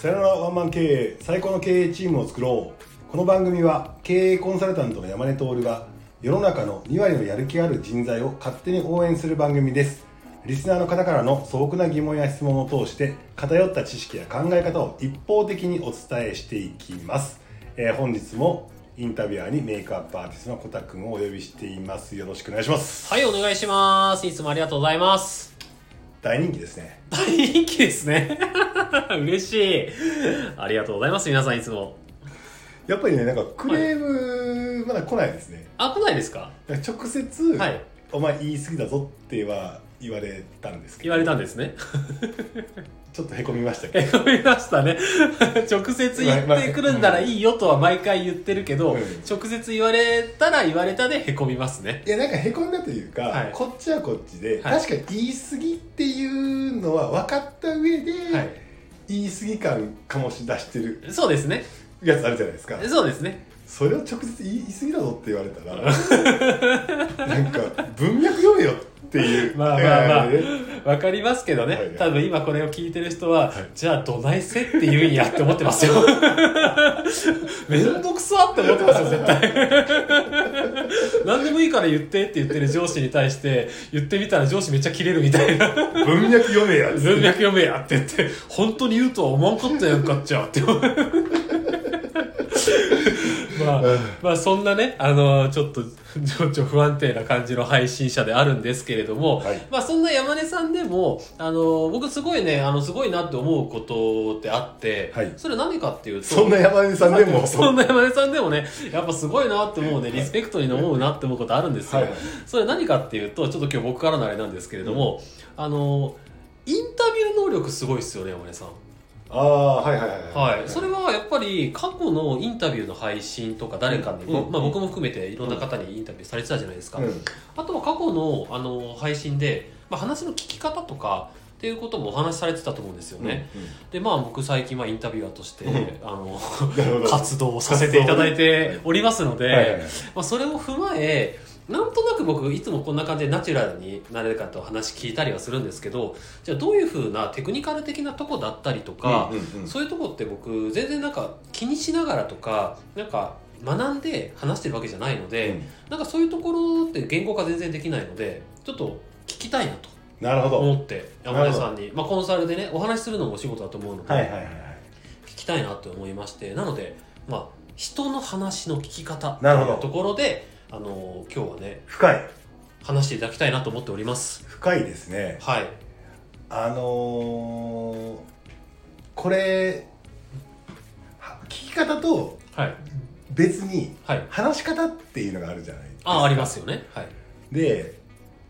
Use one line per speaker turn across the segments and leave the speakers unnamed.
さよならワンマン経営最高の経営チームを作ろう。この番組は経営コンサルタントの山根徹が世の中の2割のやる気ある人材を勝手に応援する番組です。リスナーの方からの素朴な疑問や質問を通して偏った知識や考え方を一方的にお伝えしていきます、えー本日もインタビュアーにメイクアップアーティストのコタくんをお呼びしています。よろしくお願いします。
はい、お願いします。いつもありがとうございます。
大人気ですね
大人気ですね。嬉しい。ありがとうございます、皆さんいつも。
やっぱりねなんかクレームまだ来ないですね、
あ、来ないですか？
直接、
はい。
お前言い過ぎだぞっては言われたんですけど
言われたんですね。
ちょっとへこみましたけ
え、
ど
読みましたね。直接言ってくるんならいいよとは毎回言ってるけど、
うん
直接言われたら言われたでへこみますね。
いやなんかへこんだというか、
はい
こっちはこっちで、
はい
確かに言い過ぎっていうのは分かった上で、
はい。
言い過ぎ感醸し出してる
そうですね。
やつあるじゃないですか
そうですね。
それを直接言い過ぎだぞって言われたら なんか文脈読めよっていう。
まあまあまあ。
ね
わかりますけどね、
はい。はい
多分今これを聞いてる人は、
はい。
じゃあどないせって言うんやって思ってますよ。めんどくさって思ってますよ絶対。何でもいいから言ってって言ってる上司に対して言ってみたら上司めっちゃキレるみたいな。
文脈読めや
文脈読めやって言って本当に言うとは思わんかったやんかっちゃって。まあ、まあそんなねあのちょっと 情緒不安定な感じの配信者であるんですけれども、
はい。
まあそんな山根さんでもあの僕すごいねあのすごいなって思うことってあって、
はい。
それ何かっていうと
そんな山根さんでも。
そんな山根さんでもねやっぱすごいなって思うねリスペクトに思うなって思うことあるんですよ、
はい。はい
それ何かっていうとちょっと今日僕からのあれなんですけれども、あのインタビュー能力すごいですよね山根さん
ああはいはいはい
はい、それはやっぱり過去のインタビューの配信とか誰かに、
うん。
まあ、僕も含めていろんな方にインタビューされてたじゃないですか、
うん。
あとは過去のあの配信で、まあ、話の聞き方とかっていうこともお話しされてたと思うんですよね、でまあ僕最近はインタビュアーとして、
うん。
あの 活動をさせていただいておりますので、
はいはいはい。
まあ、それを踏まえなんとなく僕いつもこんな感じでナチュラルに誰かと話聞いたりはするんですけどじゃあどういうふうなテクニカル的なとこだったりとか、
うんうんうん。
そういうとこって僕全然なんか気にしながらとかなんか学んで話してるわけじゃないので、なんかそういうところって言語化全然できないのでちょっと聞きたいなと
なるほど。
思って山根さんに、まあ、コンサルでねお話しするのもお仕事だと思うので、聞きたいなと思いまして。なので、まあ、人の話の聞き方というところであの今日はね
深い。
話していただきたいなと思っております。
深いですね。
はい。
あのーこれは聞き方と
はい。
別に
はい。
話し方っていうのがあるじゃないですか。
あありますよね。はい。
で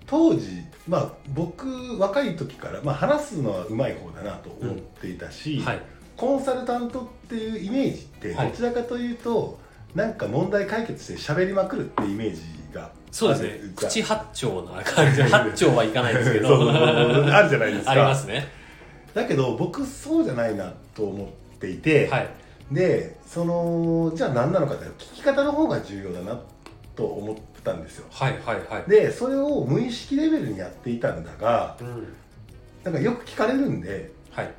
当時まあ僕若い時から、まあ、話すのはうまい方だなと思っていたし、
はい。
コンサルタントっていうイメージって
はい。
どちらかというと、なんか問題解決して喋りまくるってイメージが
そうですね。口八丁な感じで八丁はいかないですけど。
あるじゃないですか。
ありますね。
だけど僕そうじゃないなと思っていて、
はい。
でそのじゃあ何なのかって聞き方の方が重要だなと思ったんですよ。
はいはいはい。
でそれを無意識レベルにやっていたんだが
うん。
なんかよく聞かれるんで
はい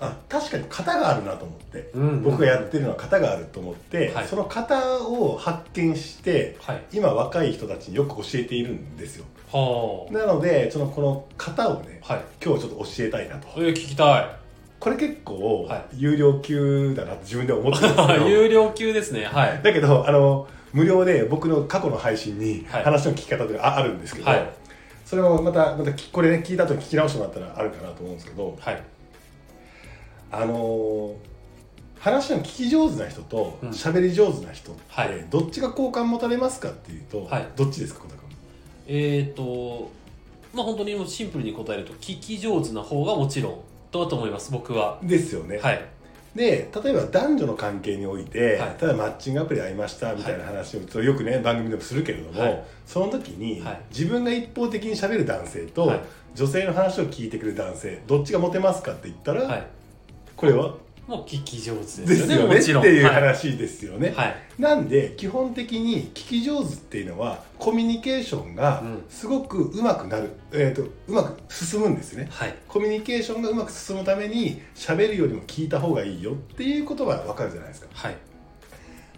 あ確かに型があるなと思って、
うん
僕がやってるのは型があると思って、
はい。
その型を発見して
はい。
今若い人たちによく教えているんですよ。
は
なのでそのこの型をね
あはい。
今日ちょっと教えたいなと。
えー聞きた
これ結構
はい。
有料級だなって自分で思ってるんですけど。
い 有料級ですね。はい。
だけどあの無料で僕の過去の配信に
はい。
話の聞き方というのがああるんですけど、
はい。
それもまたまたきこれね聞いた後に聞き直してもらったらあるかなと思うんですけど
はい
あのー話の聞き上手な人と
うん。
喋り上手な人って、
はい。
どっちが好感持たれますかっていうと、
はい。
どっちですか小田君？
えっ、とまあ本当にもうシンプルに答えると聞き上手な方がもちろんだと思います僕は。
ですよね、
はい。
で例えば男女の関係において、
はい。
例えばマッチングアプリ会いましたみたいな話を、よくね番組でもするけれども、
はい。
その時に、
はい。
自分が一方的に喋る男性と、
はい。
女性の話を聞いてくる男性どっちがモテますかって言ったら、
はい
これは？
もう聞き上手ですよねもちろん。
いう話ですよね、
はい、はい。
なんで基本的に聞き上手っていうのはコミュニケーションが
うん。
すごくうまくなる、えー、とうまく進むんですね。
はい。
コミュニケーションがうまく進むために喋るよりも聞いた方がいいよっていうことは分かるじゃないですか。
はい。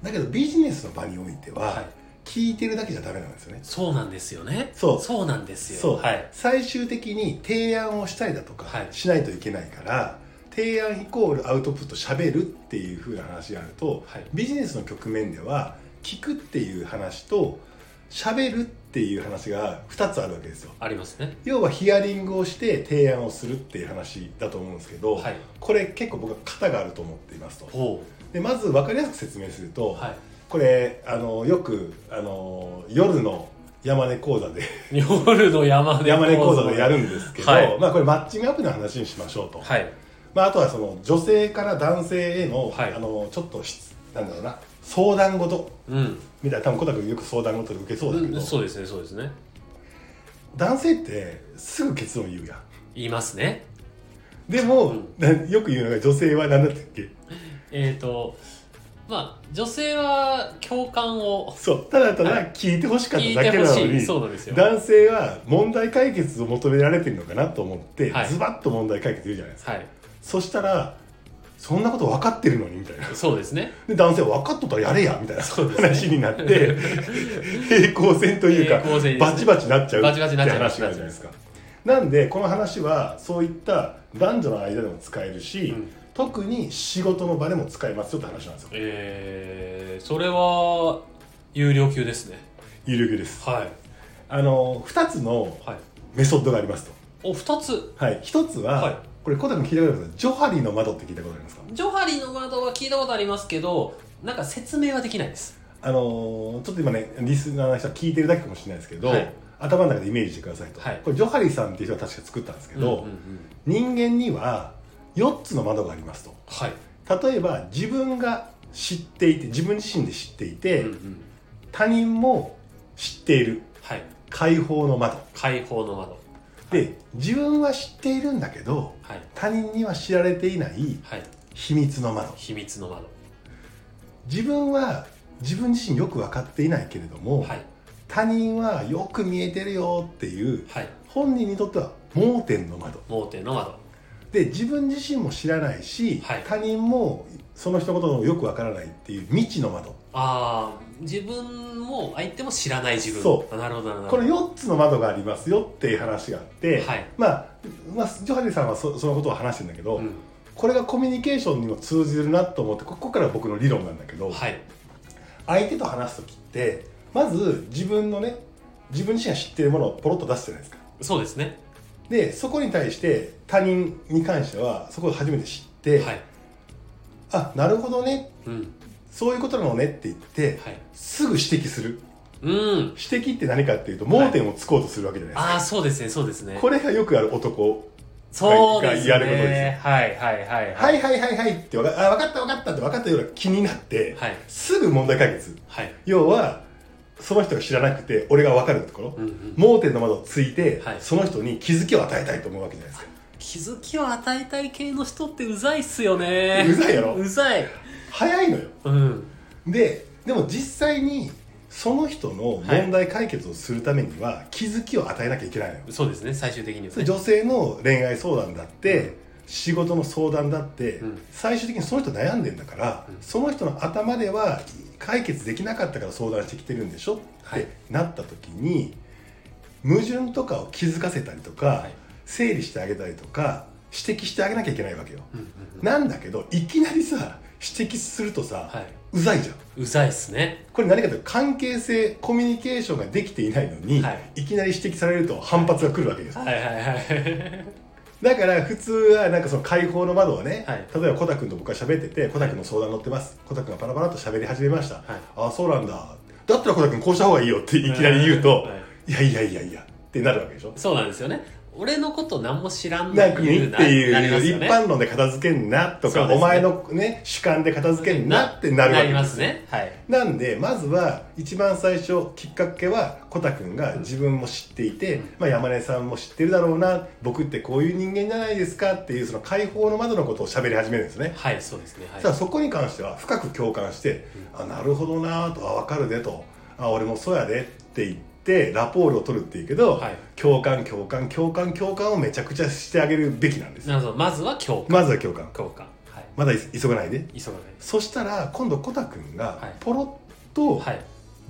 だけどビジネスの場においては、
はい。
聞いてるだけじゃダメなんですよね。
そうなんですよね。
そう。
そうなんですよ。
そう、
はい。
最終的に提案をしたりだとか
はい。
しないといけないから、提案イコールアウトプット喋るっていう風な話があると、
はい。
ビジネスの局面では聞くっていう話と喋るっていう話が2つあるわけですよ。
ありますね。
要はヒアリングをして提案をするっていう話だと思うんですけど、
はい。
これ結構僕は型があると思っていますと。
ほ
でまず分かりやすく説明すると、
うはい。
これあのよくあの夜の山根講座で
夜の山根
山根講座でやるんですけど、
はい。
まあ、これマッチングアプリの話にしましょうと、
はい
まあ、あとはその女性から男性への,、
はい。
あのちょっとしなんだろうな相談事。
うん。
みたいな多分小田君よく相談事で受けそうだけど、
うんそうですねそうですね。
男性ってすぐ結論言うやん。
言いますね。
でも、
うん。
なよく言うのが女性は何だったっけ？
えっ、とまあ女性は共感を。
そう。ただただ
はい。
聞いてほしかっただけなのに、
そうなんですよ。
男性は問題解決を求められてるのかなと思って、
はい。
ズバッと問題解決言うじゃないですか。
はい
そしたらそんなこと分かってるのにみたいな。
そうですね。
で男性は分かっとったらやれやみたいな
そうですね。
話になって平行線というか
平行線ですね。
バチバチなっちゃう
バチバチになっちゃう
って話じゃないですかなんでこの話はそういった男女の間でも使えるし、
うん。
特に仕事の場でも使えますよって話なんですよ。
えー、それは有料級ですね。
有力です。
はい。
あの2つの
はい。
メソッドがありますと。
お二つ。
はい。1つは、
はい
これ小田君聞いたことあります？ジョハリの窓って聞いたことありますか？
ジョハリの窓は聞いたことありますけどなんか説明はできないです。
あのーちょっと今ねリスナーの人は聞いてるだけかもしれないですけど、
はい。
頭の中でイメージしてくださいと、
はい。
これジョハリさんっていう人が確か作ったんですけど、
うんうん。うん
人間には4つの窓がありますと。
はい、
例えば自分が知っていて自分自身で知っていて、
うんうん。
他人も知っている。
はい。
解放の窓。
開放の窓
で自分は知っているんだけど
はい。
他人には知られていない
はい。
秘密の窓。
秘密の窓。
自分は自分自身よく分かっていないけれども、
はい。
他人はよく見えてるよっていう
はい。
本人にとっては盲点の窓。
盲点の窓。
で自分自身も知らないし、
はい。
他人もその人のことをよく分からないっていう未知の窓
ああ自分も相手も知らない自分。
そう。
あなるほどなるほど。
この4つの窓がありますよっていう話があって、
はい。
まあ、まあ、ジョハネさんはそそのことを話してるんだけど、
うん。
これがコミュニケーションにも通じるなと思ってここから僕の理論なんだけど、
はい。
相手と話す時ってまず自分のね自分自身が知っているものをポロッと出すじゃないですか。
そうですね。
でそこに対して他人に関してはそこを初めて知って、
はい。
あなるほどね。
うん
そういうことなのねって言って、
はい。
すぐ指摘する。
うん。
指摘って何かっていうと盲点をつこうとするわけじゃないですか、
ああそうですねそうですね。
これがよくある男
そうですね。
がやることですよ。
はいはいはい
はい。はいはいはいってわかあ分かった分かったって分かったような気になって、
はい。
すぐ問題解決。
はい。
要はその人が知らなくて俺が分かるところ、
うんうん。
盲点の窓をついて、
はい。
その人に気づきを与えたいと思うわけじゃないですか。
気づきを与えたい系の人ってうざいっすよね。
うざいやろ。
うざい
早いのよ。
うん。
ででも実際にその人の問題解決をするためには気づきを与えなきゃいけないのよ、
そうですね最終的にはね。
女性の恋愛相談だって仕事の相談だって、
うん。
最終的にその人悩んでんだから、
うん。
その人の頭では解決できなかったから相談してきてるんでしょ？っ
はい。
てなった時に矛盾とかを気づかせたりとか、
はい。
整理してあげたりとか指摘してあげなきゃいけないわけよ、
うんうんうん。
なんだけどいきなりさ指摘するとさ、
はい。う
ざいじゃん。
うざいっすね。
これ何かというと関係性コミュニケーションができていないのに、
はい。
い、きなり指摘されると反発が来るわけです、
はい。はいはい
だから普通はなんかその解放の窓をね、
はい。
例えばコタ君と僕が喋っててコタ君の相談乗ってます。コタ君がパラパラっと喋り始めました、
はい。
ああそうなんだ。だったらコタ君こうした方がいいよっていきなり言うと、
はい。
い、やいやいやいやってなるわけでしょ。
そうなんですよね俺のこと何も知らんの
なんかにっていう、
ね。
一般論で片付けんなとか、
ね
お前のね主観で片付けんなってなるわけ
なりますね。はい。
なんでまずは一番最初きっかけはコタくんが自分も知っていて、まあ、山根さんも知ってるだろうな僕ってこういう人間じゃないですかっていうその解放の窓のことを喋り始めるんですね、
はいそうですね。はい。
そこに関しては深く共感して「あなるほどな」と「あ分かるで」と「あ俺もそうやで」って言ってラポールを取るっていうけど、
はい。
共感共感共感共感をめちゃくちゃしてあげるべきなんです。
なるほど。まずは共感。
まずは共感。
共感。はい。
まだ急がないで。
急がない。
そしたら今度コタくんが
はい。
ポロッと、
はい。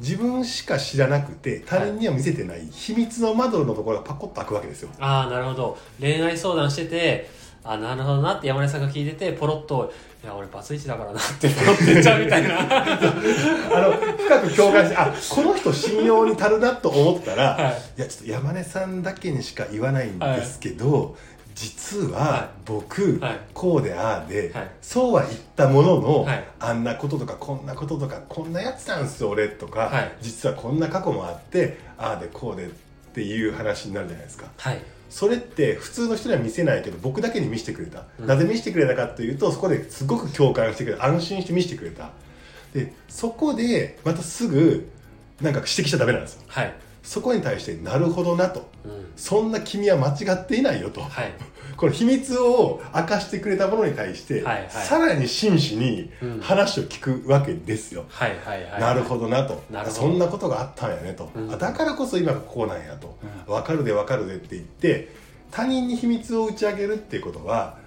自分しか知らなくて他人には見せてない秘密の窓のところがパコッと開くわけですよ。
ああなるほど。恋愛相談しててあなるほどなって山根さんが聞いててポロッと「いや俺バツイチだからな」ってポロッと言っちゃうみたいな。
あの深く共感してあこの人信用に足るなと思ったら、
はい。
い、やちょっと山根さんだけにしか言わないんですけど、実
は
はい。僕、
はい。
こうでああで、
はい。
そうは言ったものの、
はい。
あんなこととかこんなこととかこんなやつなんすよ俺とか、
はい。
実はこんな過去もあってああでこうでっていう話になるじゃないですか。
はい
それって普通の人には見せないけど僕だけに見せてくれた、
うん。
なぜ見せてくれたかというとそこですごく共感してくれた。安心して見せてくれた。でそこでまたすぐなんか指摘しちゃダメなんですよ。
はい
そこに対してなるほどなと。
うん。
そんな君は間違っていないよと。
はい。
この秘密を明かしてくれたものに対して、
はいはい。
さらに真摯に
うん。
話を聞くわけですよ、
はいはいはい
なるほどなと。そんなことがあったんやねと、
うん。
あだからこそ今がこうなんやと、分かるで分かるでって言って他人に秘密を打ち明けるっていうことは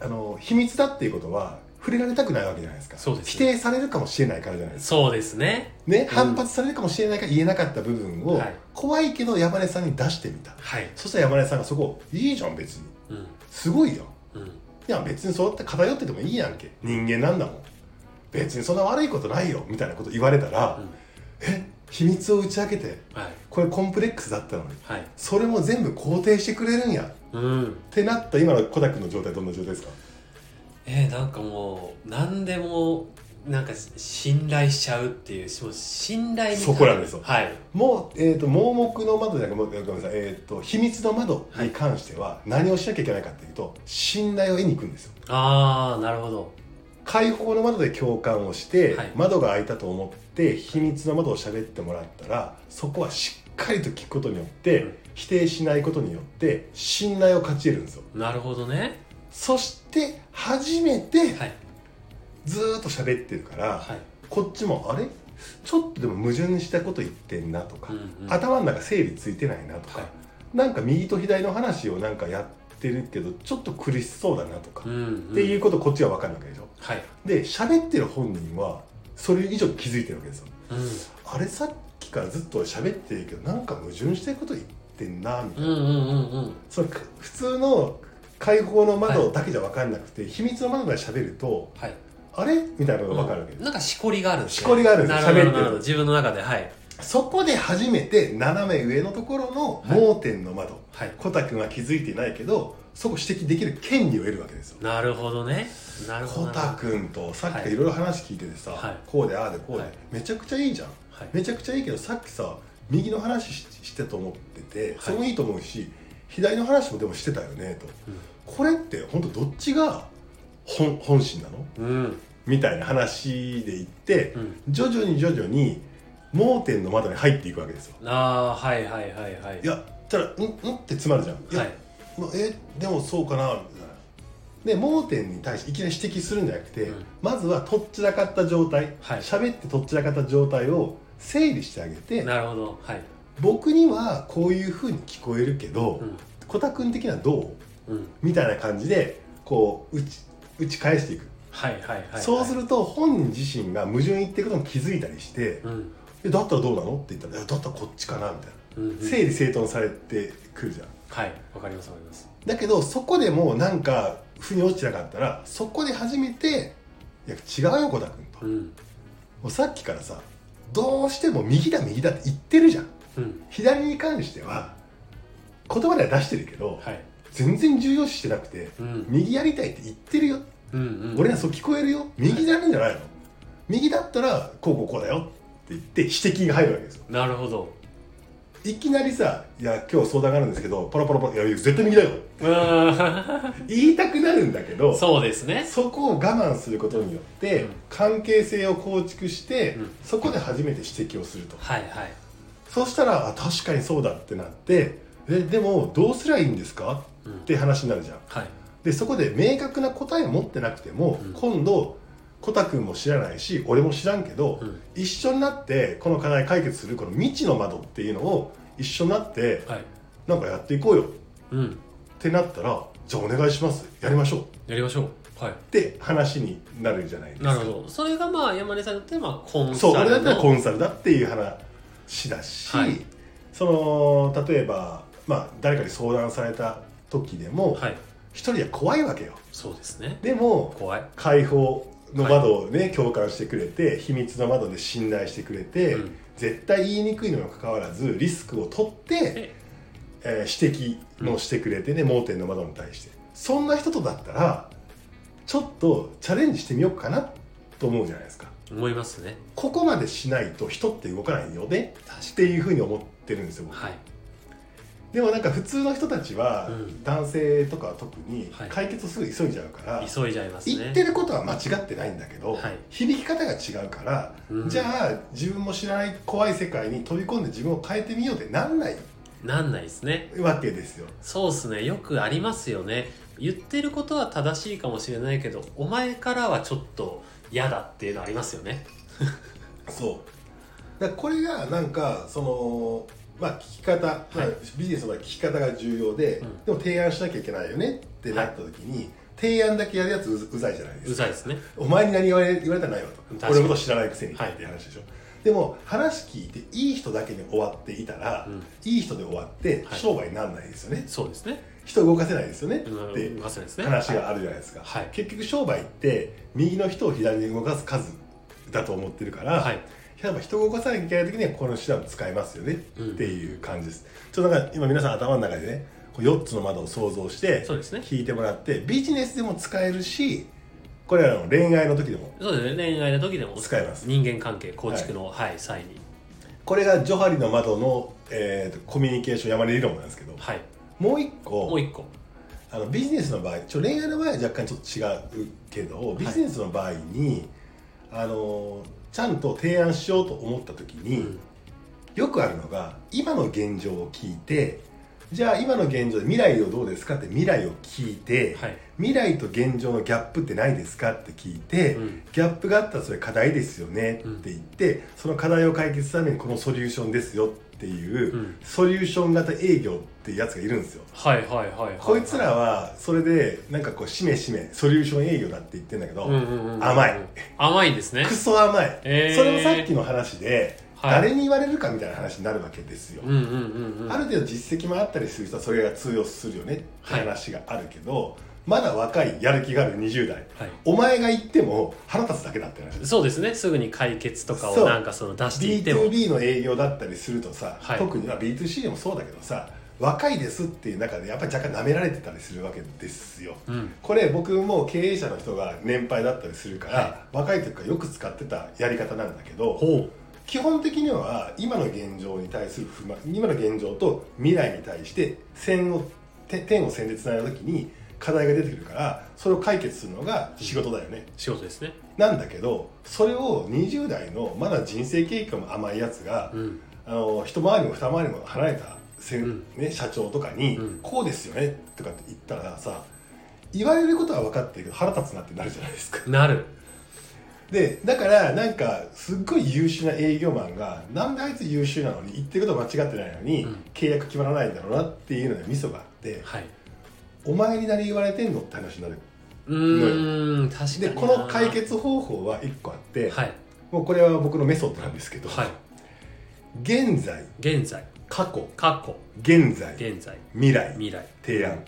あの秘密だっていうことは触れられたくないわけじゃないですか。
そうです
否定されるかもしれないからじゃないですか。
そうですね。
ね、
うん。
反発されるかもしれないから言えなかった部分を、
はい。
怖いけど山根さんに出してみた。
はい。
そしたら山根さんがそこいいじゃん別に。
うん。
すごいよ。
うん。
いや別にそうやって偏っててもいいやんけ。人間なんだもん。別にそんな悪いことないよ。みたいなこと言われたら、
うん。
え？秘密を打ち明けて
はい。
これコンプレックスだったのに
はい。
それも全部肯定してくれるんや。っ
うん。
てなった今のコタ君の状態どんな状態ですか？
えー、なんかもう何でもなんか信頼しちゃうっていうもう信頼に
そこなんですよ。
はい。
もう、えー、と盲目の窓じゃなくてごめんなさい、えー、と秘密の窓に関しては何をしなきゃいけないかっていうと信頼を得に行くんですよ。
ああなるほど。
開放の窓で共感をして、
はい。
窓が開いたと思って秘密の窓を喋ってもらったらそこはしっかりと聞くことによって、
うん。
否定しないことによって信頼を勝ち得るんですよ。
なるほどね
そして初めて
はい。
ずーっと喋ってるから、
はい。
こっちもあれ？ちょっとでも矛盾したこと言ってんなとか、
うんうん。
頭の中整理ついてないなとか、
はい。
なんか右と左の話をなんかやってるけどちょっと苦しそうだなとか、
うんうん。
っていうことこっちは分かるわけでしょ？
はい。
で喋ってる本人はそれ以上に気づいてるわけですよ。
うん。
あれさっきからずっと喋ってるけどなんか矛盾してること言ってんなみたいな、
うんうんうんうん。
その普通の開放の窓だけじゃ分かんなくて、秘密の窓まで喋ると
はい。
あれ？みたいなのが分かるわけです、
なんかしこりがあるんですね
しこりがあるんです喋ってる。
自分の中ではい。
そこで初めて斜め上のところの盲点の窓、
はい。
コタ君は気づいていないけどそこ指摘できる権利を得るわけですよ。
なるほどね。なるほど
コタ君とさっきいろい。ろ話聞いててさ、
はい。
こうでああでこうで、
はい。
めちゃくちゃいいじゃん。
はい。
めちゃくちゃいいけどさっきさ右の話ししてと思ってて
はい。
それもいいと思うし、左の話もでもしてたよねと、
うん
これって本当どっちが本本心なの？
うん
みたいな話で言って、
うん
徐々に徐々に盲点の窓に入っていくわけですよ。
ああはいはいはいはい。
いやたら「んん?」って詰まるじゃん。いや、
はい。
まあえでもそうかなみたいな。で盲点に対していきなり指摘するんじゃなくて、
うん。
まずはとっちらかった状態
はい。
喋、ってとっちらかった状態を整理してあげて
なるほどはい
僕にはこういうふうに聞こえるけど
うん。
コタ君的にはどう？
うん。
みたいな感じでこう打ち打ち返していく、
はいはいはいはい。
そうすると本人自身が矛盾言ってることに気づいたりして
うん「
えだったらどうなの?」って言ったら「いやだったらこっちかな」みたいな。
うんうん。
整理整頓されてくるじゃん。
はいわかりますわかります。
だけどそこでもなんか腑に落ちてなかったらそこで初めて「いや違うよコタ君」と、も
うん。
うさっきからさどうしても右だ右だって言ってるじゃん
うん。
左に関しては言葉では出してるけど
はい。
全然重要視してなくて
うん。
右やりたいって言ってるよ、
うんうん。
俺にはそう聞こえるよ。右やるんじゃないの、右だったらこうこうこうだよ。って言って指摘が入るわけですよ。
なるほど。
いきなりさ「いや今日相談があるんですけどパラパラパラいや絶対右だよ。
うーん」
言いたくなるんだけど
そうですね。
そこを我慢することによって、
うん。
関係性を構築して、
うん。
そこで初めて指摘をすると。
はいはい
そしたらあ確かにそうだってなってえでもどうすりゃいいんですか？
うん
って話になるじゃん。
はい。
でそこで明確な答えを持ってなくても、
うん。
今度コタ君も知らないし俺も知らんけど、
うん。
一緒になってこの課題解決するこの未知の窓っていうのを一緒になって
はい。
なんかやっていこうよ。っ
うん。
てなったらじゃあお願いします。やりましょう。っ
やりましょう。はい。
て話になるじゃないですか。
なるほど。それがまあ山根さんにとってまあコンサル
そう俺だったらコ
の
ンサルだっていう話だし、
はい。
その例えば、まあ、誰かに相談された時でも
はい。
一、人は怖いわけよ。
そうですね。
でも
怖い。
解放の窓をね、共感してくれて秘密の窓で信頼してくれて、
うん。
絶対言いにくいのにもかかわらずリスクを取って、えー指摘もしてくれてね、盲点の窓に対して。そんな人とだったらちょっとチャレンジしてみようかなと思うじゃないですか
思いますね。
ここまでしないと人って動かないよね。っていうふうに思ってるんですよ僕。
はい。
でもなんか普通の人たちは、
うん。
男性とかは特に
はい。
解決をすぐ急いじゃうから、
急いじゃいますね。
言ってることは間違ってないんだけど、
はい。
響き方が違うから、
うん。
じゃあ自分も知らない怖い世界に飛び込んで自分を変えてみようってなんない？
なんないですね。
わけですよ。
そうですね。よくありますよね。言ってることは正しいかもしれないけどお前からはちょっと嫌だっていうのありますよね。
そう。だこれがなんかそのまあ聞き方、まあビジネスの聞き方が重要で、
うん。
でも提案しなきゃいけないよねってなった時に、提案だけやるやつううざいじゃないですか。
うざいですね。
お前に何言われ言われたらないわと俺のこと知らないくせにって
はい
いう話でしょ、でも話聞いていい人だけに終わっていたら、
うん。
いい人で終わって
はい。
商売にならないですよね、
そうですね
人動かせないですよね。って話があるじゃないですか、
はい。
結局商売って右の人を左に動かす数だと思ってるから、
はい。
やっぱ人を動かさなきゃいけない時にはこの手段を使えますよね。っていう感じです、ちょっとなんか今皆さん頭の中でねこう4つの窓を想像して
そうですね。
聞いてもらってビジネスでも使えるしこれは恋愛の時でも
そうですね。恋愛の時でも
使えます。
人間関係構築のはい、際に。
これがジョハリの窓の、えーとコミュニケーション山根理論なんですけど
はい
もう一個。
もう一個。
あのビジネスの場合ちょ恋愛の場合は若干ちょっと違うけどビジネスの場合に、あのちゃんと提案しようと思った時に、
うん。
よくあるのが今の現状を聞いてじゃあ今の現状で未来をどうですかって未来を聞いて、
はい。
未来と現状のギャップってないですかって聞いて、
うん。
ギャップがあったらそれ課題ですよねって言って、その課題を解決するためにこのソリューションですよっていう、
うん。
ソリューション型営業っていうやつがいるんですよ。
はいはいはいはい
こいつらはそれでなんかこうしめしめソリューション営業だって言ってんだけど、
うんうんうんうん
甘い。
甘いですね。
クソ甘い、
えー。
それもさっきの話で、
はい。
誰に言われるかみたいな話になるわけですよ、
うんうんうんうん。
ある程度実績もあったりする人はそれが通用するよねって話があるけど、まだ若いやる気がある20代。
はい。
お前が言っても腹立つだけだって話。
そうですね。すぐに解決とかをなんかその出していっても。
B2B の営業だったりするとさ、
はい。
特にまあ B2C でもそうだけどさ若いですっていう中でやっぱり若干舐められてたりするわけですよ、
うん。
これ僕も経営者の人が年配だったりするから、
は
若い時からよく使ってたやり方なんだけど
ほ
基本的には今の現状に対する不満今の現状と未来に対して線をて点を線でつないだ時に課題が出てくるからそれを解決するのが仕事だよね、
う仕事ですね。
なんだけどそれを20代のまだ人生経験も甘いやつが、
うん。
あの一回りも二回りも離れたせん、
うん。
ね、社長とかに、
うん。
こうですよねとかって言ったらさ言われることは分かってるけど腹立つなってなるじゃないですか。
なる。
でだからなんかすっごい優秀な営業マンがなんであいつ優秀なのに言ってること間違ってないのに、
うん。
契約決まらないんだろうなっていうのでミソがあって
はい。
お前に何言われてんのって話になる。
うーん確かに
で
な
この解決方法は1個あって、
はい。
もうこれは僕のメソッドなんですけど、
はい。
現在
現在
過去。
過去。
現在。
現在。
未来。
未来。
提案。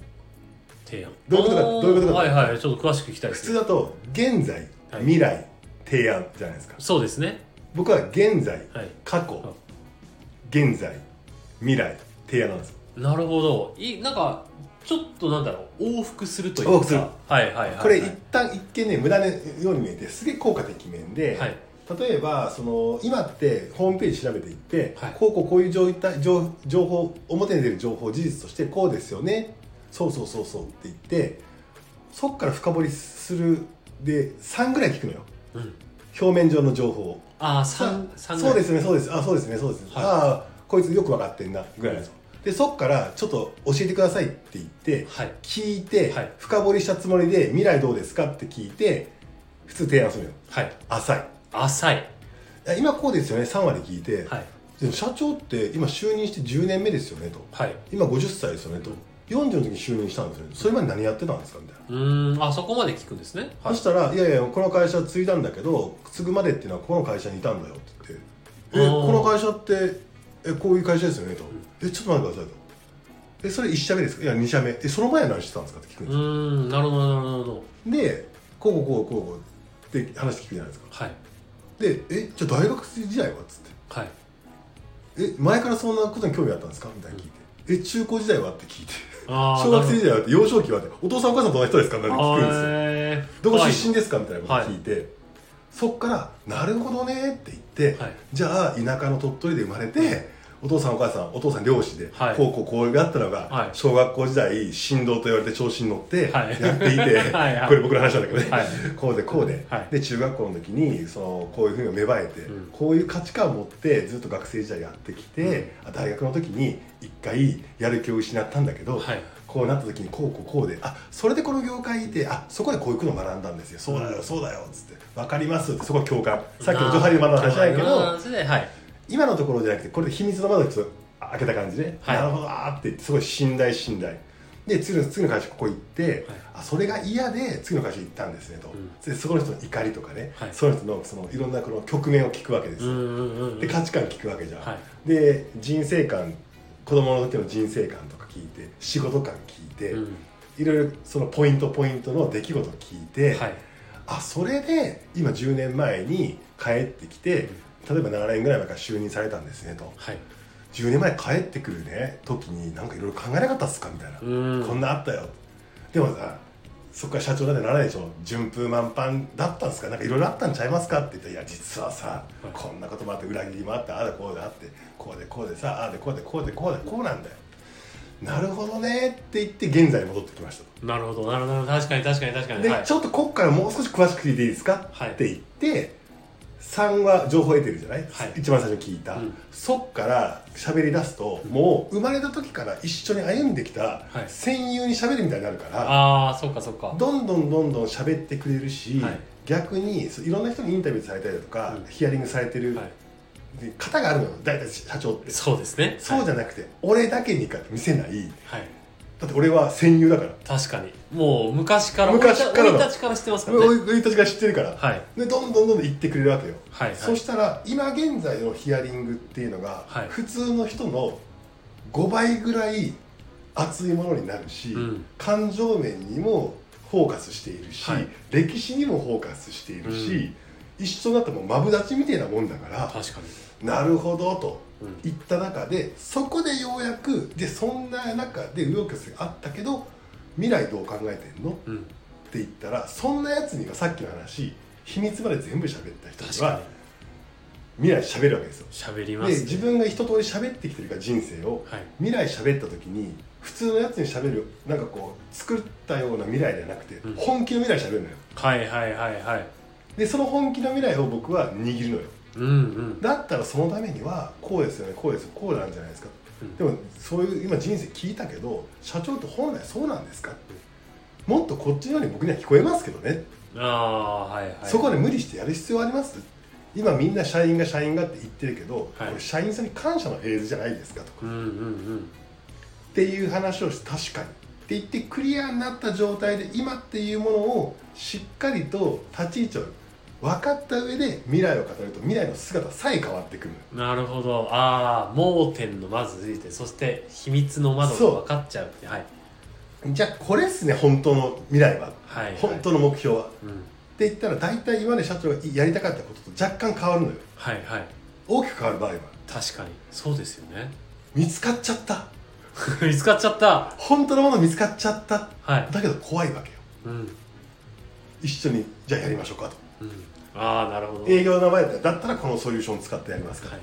提案。
どういうことかどういうことか。
はいはい。ちょっと詳しく聞きたいで
普
す
通だと現在、
はい。
未来提案じゃないですか。
そうですね。
僕は現在
はい。
過去現在未来提案なんです。
なるほど。いなんかちょっとなんだろう。往復するというか。
往復する。
はいはいはいはい。
これ一旦一見ね無駄なように見えてすげえ効果的面で、
はい
例えばその今ってホームページ調べていって、
はい。
こうこうこういう状態情情報表に出る情報事実としてこうですよね。そうそうそうそうって言ってそっから深掘りするで3ぐらい聞くのよ。
うん。
表面上の情報を。
ああ
さ
三三
そうですねそうです。あそうですねそうです、
はい。
ああこいつよく分かってんなぐらいなん。でそっからちょっと教えてくださいって言って
はい。
聞いて、
はい。
深掘りしたつもりで未来どうですかって聞いて普通提案するのよ。
はい。
浅い
浅い。
いや今こうですよね。3割聞いて、
はい。
でも社長って今就任して10年目ですよねと。
はい。
今50歳ですよねと。40の時に就任したんですよね。それまで何やってたんですかみたいな、
うーんあそこまで聞くんですね。はい
そしたら「いやいやこの会社継いだんだけど継ぐまでっていうのはこの会社にいたんだよ」って。言って「えこの会社ってえこういう会社ですよね」と「えちょっと待ってください」と「えそれ1社目ですか?」いや2社目。えその前は何してたんですか?」って聞くん
う
ですよ、
ーんなるほどなるほど。
でこうこうこうこうこうって話聞くじゃないですか。
はい
で「えじゃあ大学生時代は?」っつって。
はい。
え前からそんなことに興味あったんですか？みたいな聞いて、え中高時代は？って聞いて。小学生時代はって幼少期は？ってお父さんお母さんどんな人ですか？みたいな聞くんですよ。
えー
どこ
はい
出身ですか？みたいなこと聞いて、そっから「なるほどね」って言って、
はい。
じゃあ田舎の鳥取で生まれてお父さんお母さんお父さん漁師で、
はい。
こうこうこうがあったのが、
はい。
小学校時代振動と言われて調子に乗ってや
はい。
っていて、
はいはい。
これ僕の話なんだけどね、
はい。
こうでこうで、
はい。
で中学校の時にそのこういうふうに芽生えて、
うん。
こういう価値観を持ってずっと学生時代やってきて、あ大学の時に一回やる気を失ったんだけど、
はい。
こうなった時にこうこうこうであそれでこの業界いてあそこでこういうことを学んだんですよ。そうだよそうだよっつって。分かりますってそこは共感。さっきのジョハリマンの話じゃないけど
はい
今のところじゃなくてこれで秘密の窓を開けた感じで、
はい。
なるほどあーって言ってすごい信頼信頼。で次の次の会社ここ行って、あそれが嫌で次の会社行ったんですねと、
うん。
でそこの人の怒りとかね、
はい。
その人のそのいろんなこの局面を聞くわけですで価値観聞くわけじゃん、
はい。
で人生観子供の時の人生観とか聞いて仕事観聞いて、
うん。
いろいろそのポイントポイントの出来事を聞いて、
はい。
あそれで今10年前に帰ってきて例えば7年ぐらい前から就任されたんですねと。
はい。
10年前帰ってくるね時になんかいろいろ考えなかったっすかみたいな、
うん。
こんなあったよ。でもさそっから社長なんてならないでしょ。順風満帆だったんですか？なんかいろいろあったんちゃいますかって言ったら「いや実はさ、
い。
こんなこともあって裏切りもあってああだこうであってこうでこうでさああでこうでこうでこうでこうなんだよ」なるほどねって言って現在に戻ってきましたと。
なるほどなるほど。確かに確かに確かに。
で、
はい。
ちょっとこっからもう少し詳しく聞いていいですか、
はい。
って言って3は情報を得てるじゃない、
はい。
一番最初に聞いた、
うん。
そっから喋り出すと、もう生まれた時から一緒に歩んできた
はい。
戦友に喋るみたいになるから、
ああそっかそっか。
どんどんどんどん喋ってくれるし、
はい。
逆にそういろんな人にインタビューされたりだとか、
うん。
ヒアリングされてる方があるのよ大体社長って。
そうですね。
そうじゃなくて、俺だけにか見せない。
はい
だって俺は戦友だから。
確かに。もう昔から
昔からの
生い立ちから知ってますからね。
俺たちが知ってるから、
はい。
でどんどんどんどん言ってくれるわけよ。
はいはい。
そしたら今現在のヒアリングっていうのが、
はい。
普通の人の5倍ぐらい熱いものになるし、
うん。
感情面にもフォーカスしているし、
はい。
歴史にもフォーカスしているし、一緒になってもマブダチみたいなもんだから
確かに。
なるほどと
うん。
言った中でそこでようやくでそんな中で右翼曲折があったけど未来どう考えてんの？って
うん
言ったらそんなやつにはさっきの話秘密まで全部喋った人には未来喋るわけですよ。
に喋りますね。
で自分が一通り喋ってきてるから人生を。
はい。
未来喋った時に普通のやつに喋るなんかこう作ったような未来ではなくて、
うん。
本気の未来喋るのよ。
はいはいはいはい。
でその本気の未来を僕は握るのよ
うんうん。
だったらそのためにはこうですよねこうですよこうなんじゃないですか、
うん。
でもそういう今人生聞いたけど社長って本来そうなんですかって。もっとこっちのように僕には聞こえますけどね、
ああはいはい。
そこで無理してやる必要あります。今みんな社員が社員がって言ってるけど、
はい。
これ社員さんに感謝のフェーズじゃないですかと。か
うんうんうん。
っていう話をして確かに。って言ってクリアになった状態で今っていうものをしっかりと立ち位置を分かった上で未来を語ると未来の姿さえ変わってくる。
なるほど。ああ盲点のまずついてそして秘密の窓が分かっちゃうってはい。
じゃあこれっすね本当の未来は、
はいはい。
本当の目標は。っ
うん。
て言ったら大体今まで社長がやりたかったことと若干変わるのよ。
はいはい。
大きく変わる場合は。
確かに。そうですよね。
見つかっちゃった。
見つかっちゃった。
本当のもの見つかっちゃった。
はい。
だけど怖いわけよ。
うん。
一緒にじゃあやりましょうかと。
うんああなるほど。
営業の名前だったらこのソリューション使ってやりますから、
は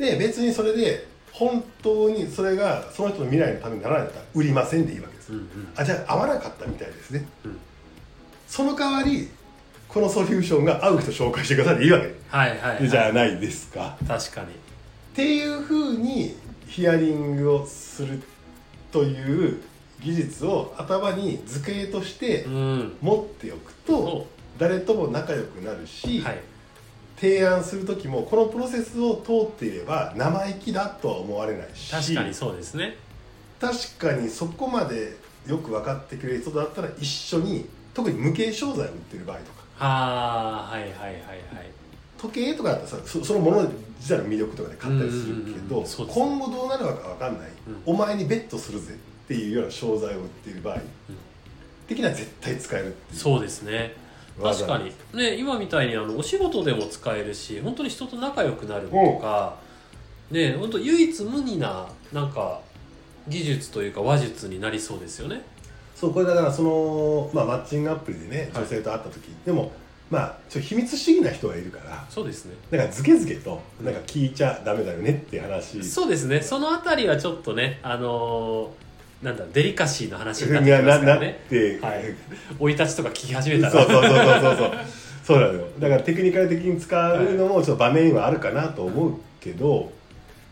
い。
で別にそれで本当にそれがその人の未来のためにならないんだったら売りませんでいいわけです、
うんうん。
あじゃあ合わなかったみたいですね、
うん。
その代わりこのソリューションが合う人紹介してくださいでいいわけ、
はいはい、はい、
じゃないですか。
確かに。
っていうふうにヒアリングをするという技術を頭に図形として
うん。
持っておくと誰とも仲良くなるし、
はい。
提案する時もこのプロセスを通っていれば生意気だとは思われないし
確かにそうですね。
確かにそこまでよく分かってくれる人だったら一緒に特に無形商材を売ってる場合とか。
ああはいはいはいはい。
時計とかだったらさそそのもの自体の魅力とかで買ったりするけ
うんうんうん
ど今後どうなるか分かんない、
うん。
お前にベットするぜっていうような商材を売っている場合、的には絶対使える
そうですね。
技
確かに。ね今みたいにあのお仕事でも使えるし本当に人と仲良くなるとか、ね本当唯一無二ななんか技術というか話術になりそうですよね。
そうこれだからその、まあ、マッチングアプリでね
はい。
女性と会った時、でもまあちょっと秘密主義な人がいるから
そうですね。
だからズケズケとなんか聞いちゃダメだよねっていう話。
そうですね。そのあたりはちょっとねあのーなんだデリカシーの話になっ
な
てきますからね。
て、
はい。生い立ちとか聞き始めたら。
そうそうそうそうそうそう。そうなのよ。だからテクニカル的に使うのもちょっと場面はあるかなと思うけど、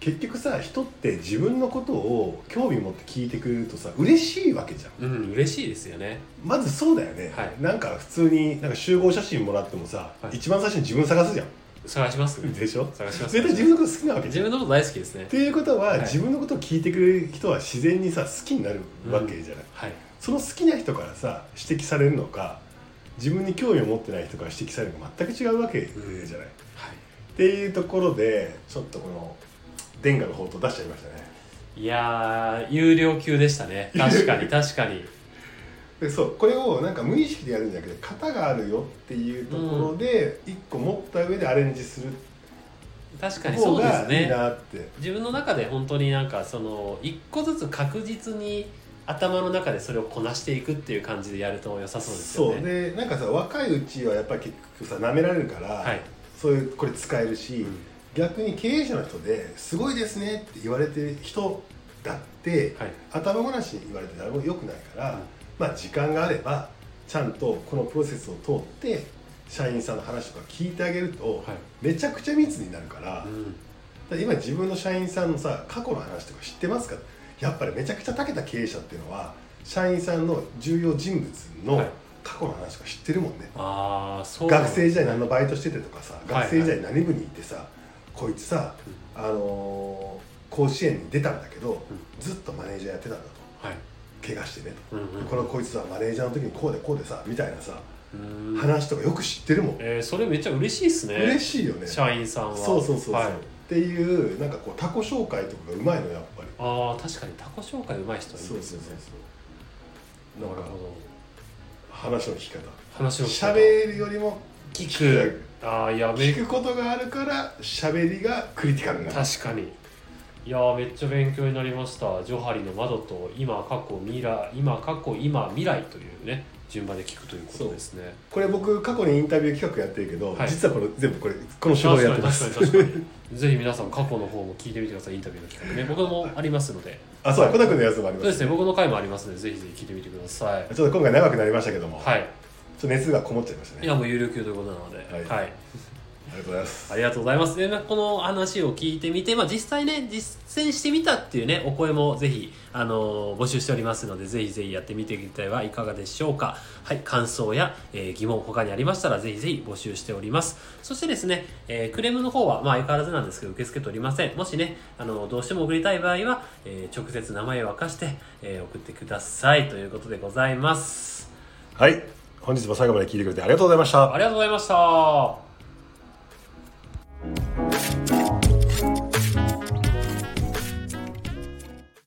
結局さ人って自分のことを興味持って聞いてくれるとさ嬉しいわけじゃん。
うん嬉しいですよね。
まずそうだよね、
はい。
なんか普通になんか集合写真もらってもさ、
はい。
一番最初に自分探すじゃん
探します？
でしょ？
探します。
絶対自分のこと好きなわけ
自分のこと大好きですね。
っていうことは、
はい。
自分のことを聞いてくれる人は自然にさ好きになるわけじゃない、
はい。
その好きな人からさ指摘されるのか自分に興味を持ってない人から指摘されるのか全く違うわけじゃない、
はい。
っていうところでちょっとこのデンガの宝刀出しちゃいましたね。
いやー有料級でしたね。確かに 確かに
でそうこれをなんか無意識でやるんじゃなくて型があるよっていうところで一個持った上でアレンジする。
確かにそ
方
うですね。
なって。
自分の中で本当になんかその一個ずつ確実に頭の中でそれをこなしていくっていう感じでやると良さそうですよ
そう。
ね
でなんかさ若いうちはやっぱり結局さ舐められるから、
はい。
そういうこれ使えるし、
うん。
逆に経営者の人ですごいですねって言われてる人だって、
はい。
頭ごなしに言われて誰も良くないから、
うん
まあ時間があればちゃんとこのプロセスを通って社員さんの話とか聞いてあげると、
はい。
めちゃくちゃ密になるから,、
うん。
今自分の社員さんのさ過去の話とか知ってますか？やっぱりめちゃくちゃ長けた経営者っていうのは社員さんの重要人物の
はい。
過去の話とか知ってるもんね、
ああそう
学生時代何のバイトしててとかさ
はい
学生時代何部にいてさ、こいつさ、あのー甲子園に出たんだけど、ずっとマネージャーやってたんだと。
はい
怪我してねと、
うんうん。
このこいつはマネージャーの時にこうでこうでさみたいなさ、
うん。
話とかよく知ってるもん、
えーそれめっちゃ嬉しいですね。
嬉しいよね。
社員さんは。
そうそうそうそう、
はい。
っていうなんかこう他己紹介とかがうまいのやっぱり。
ああ確かに他己紹介うまい人はいい
そうそう
ですよ
そうそう。だから
ねなるほど。
話の聞き方。
話を聞く
喋るよりも
聞く。あやめ
聞くことがあるから喋りがクリティカルにな。る
確かにいやーめっちゃ勉強になりました。ジョハリの窓と今過去未来今過去今未来というね順番で聞くということですね。
これ僕過去にインタビュー企画やってるけど、
はい。
実はこれ全部これこの手法でやってます。
確かに確かにぜひ皆さん過去の方も聞いてみてくださいインタビューの企画ね。僕もありますので。
あそうだ小田君のやつもあります
そうですね僕の回もありますのでぜひぜひ聞いてみてください。
ちょっと今回長くなりましたけども、
はい。
ちょっと熱がこもっちゃいましたね。
いやもう有料級ということなので。
はい。
はい。
ありがとうございます
ありがとうございます。で、まあこの話を聞いてみて、まあ、実際ね、実践してみたっていうね、お声もぜひ、あのー募集しておりますので、ぜひぜひやってみてみてはいかがでしょうか。はい、感想や、えー疑問、他にありましたら、ぜひぜひ募集しております。そしてですね、えークレームの方は、まあ、相変わらずなんですけど、受け付けておりません。もしね、あのどうしても送りたい場合は、えー直接名前を明かして、えー送ってください。ということでございます。
はい本日も最後まで聞いてくれてありがとうございました
ありがとうございました。Thank you.